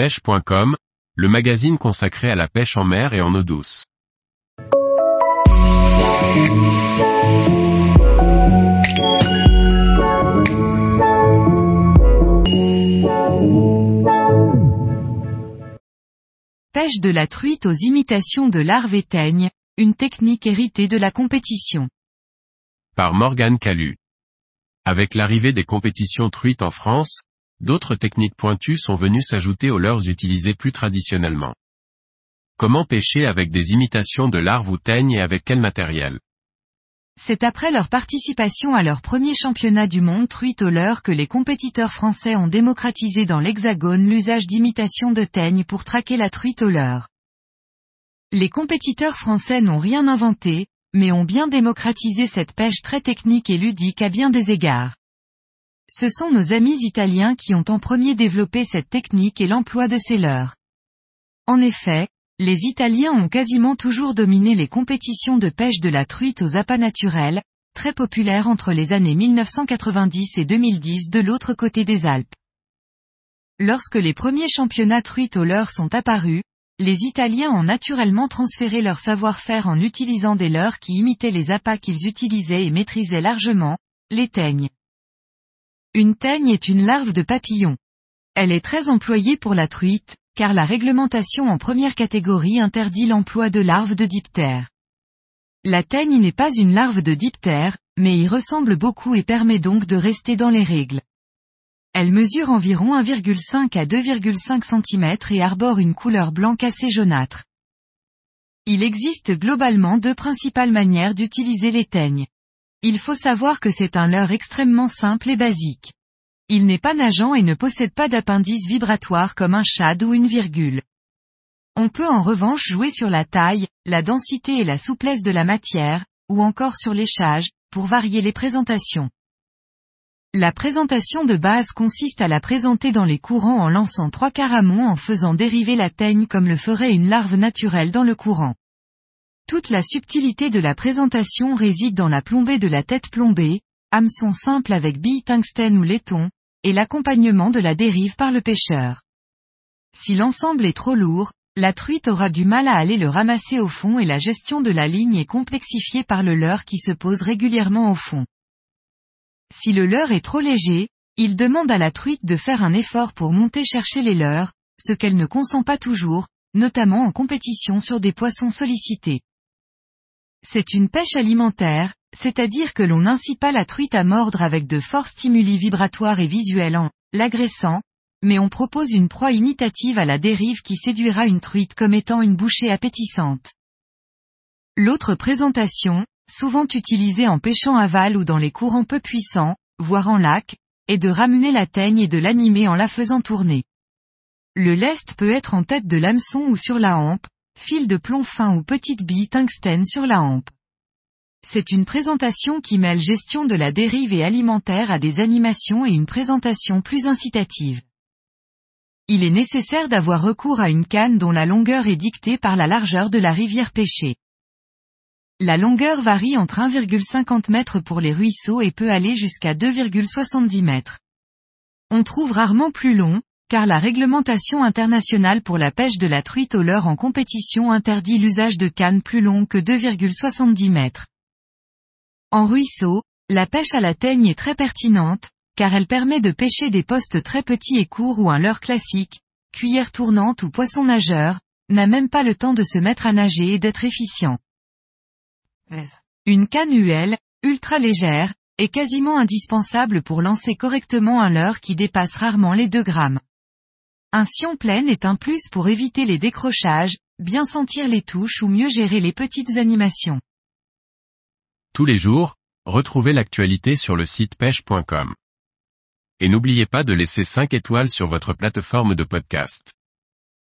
pêche.com, le magazine consacré à la pêche en mer et en eau douce. Pêche de la truite aux imitations de larves et teignes, une technique héritée de la compétition. Par Morgane Calu. Avec l'arrivée des compétitions truites en France, d'autres techniques pointues sont venues s'ajouter aux leurs utilisées plus traditionnellement. Comment pêcher avec des imitations de larves ou teignes et avec quel matériel? C'est après leur participation à leur premier championnat du monde truite au leurre que les compétiteurs français ont démocratisé dans l'hexagone l'usage d'imitations de teignes pour traquer la truite au leurre. Les compétiteurs français n'ont rien inventé, mais ont bien démocratisé cette pêche très technique et ludique à bien des égards. Ce sont nos amis italiens qui ont en premier développé cette technique et l'emploi de ces leurres. En effet, les Italiens ont quasiment toujours dominé les compétitions de pêche de la truite aux appâts naturels, très populaires entre les années 1990 et 2010 de l'autre côté des Alpes. Lorsque les premiers championnats truite au leurre sont apparus, les Italiens ont naturellement transféré leur savoir-faire en utilisant des leurres qui imitaient les appâts qu'ils utilisaient et maîtrisaient largement, les teignes. Une teigne est une larve de papillon. Elle est très employée pour la truite, car la réglementation en première catégorie interdit l'emploi de larves de diptère. La teigne n'est pas une larve de diptère, mais y ressemble beaucoup et permet donc de rester dans les règles. Elle mesure environ 1,5 à 2,5 cm et arbore une couleur blanc assez jaunâtre. Il existe globalement deux principales manières d'utiliser les teignes. Il faut savoir que c'est un leurre extrêmement simple et basique. Il n'est pas nageant et ne possède pas d'appendice vibratoire comme un shad ou une virgule. On peut en revanche jouer sur la taille, la densité et la souplesse de la matière, ou encore sur l'échage, pour varier les présentations. La présentation de base consiste à la présenter dans les courants en lançant trois caramons en faisant dériver la teigne comme le ferait une larve naturelle dans le courant. Toute la subtilité de la présentation réside dans la plombée de la tête plombée, hameçon simple avec bille tungstène ou laiton, et l'accompagnement de la dérive par le pêcheur. Si l'ensemble est trop lourd, la truite aura du mal à aller le ramasser au fond et la gestion de la ligne est complexifiée par le leurre qui se pose régulièrement au fond. Si le leurre est trop léger, il demande à la truite de faire un effort pour monter chercher les leurres, ce qu'elle ne consent pas toujours, notamment en compétition sur des poissons sollicités. C'est une pêche alimentaire, c'est-à-dire que l'on n'incite pas la truite à mordre avec de forts stimuli vibratoires et visuels en l'agressant, mais on propose une proie imitative à la dérive qui séduira une truite comme étant une bouchée appétissante. L'autre présentation, souvent utilisée en pêchant aval ou dans les courants peu puissants, voire en lac, est de ramener la teigne et de l'animer en la faisant tourner. Le lest peut être en tête de l'hameçon ou sur la hampe, fil de plomb fin ou petite bille tungstène sur la hampe. C'est une présentation qui mêle gestion de la dérive et alimentaire à des animations et une présentation plus incitative. Il est nécessaire d'avoir recours à une canne dont la longueur est dictée par la largeur de la rivière pêchée. La longueur varie entre 1,50 m pour les ruisseaux et peut aller jusqu'à 2,70 m. On trouve rarement plus long, car la réglementation internationale pour la pêche de la truite au leurre en compétition interdit l'usage de cannes plus longues que 2,70 mètres. En ruisseau, la pêche à la teigne est très pertinente, car elle permet de pêcher des postes très petits et courts ou un leurre classique, cuillère tournante ou poisson nageur, n'a même pas le temps de se mettre à nager et d'être efficient. Une canne UL, ultra légère, est quasiment indispensable pour lancer correctement un leurre qui dépasse rarement les 2 grammes. Un sion plein est un plus pour éviter les décrochages, bien sentir les touches ou mieux gérer les petites animations. Tous les jours, retrouvez l'actualité sur le site pêche.com. Et n'oubliez pas de laisser 5 étoiles sur votre plateforme de podcast.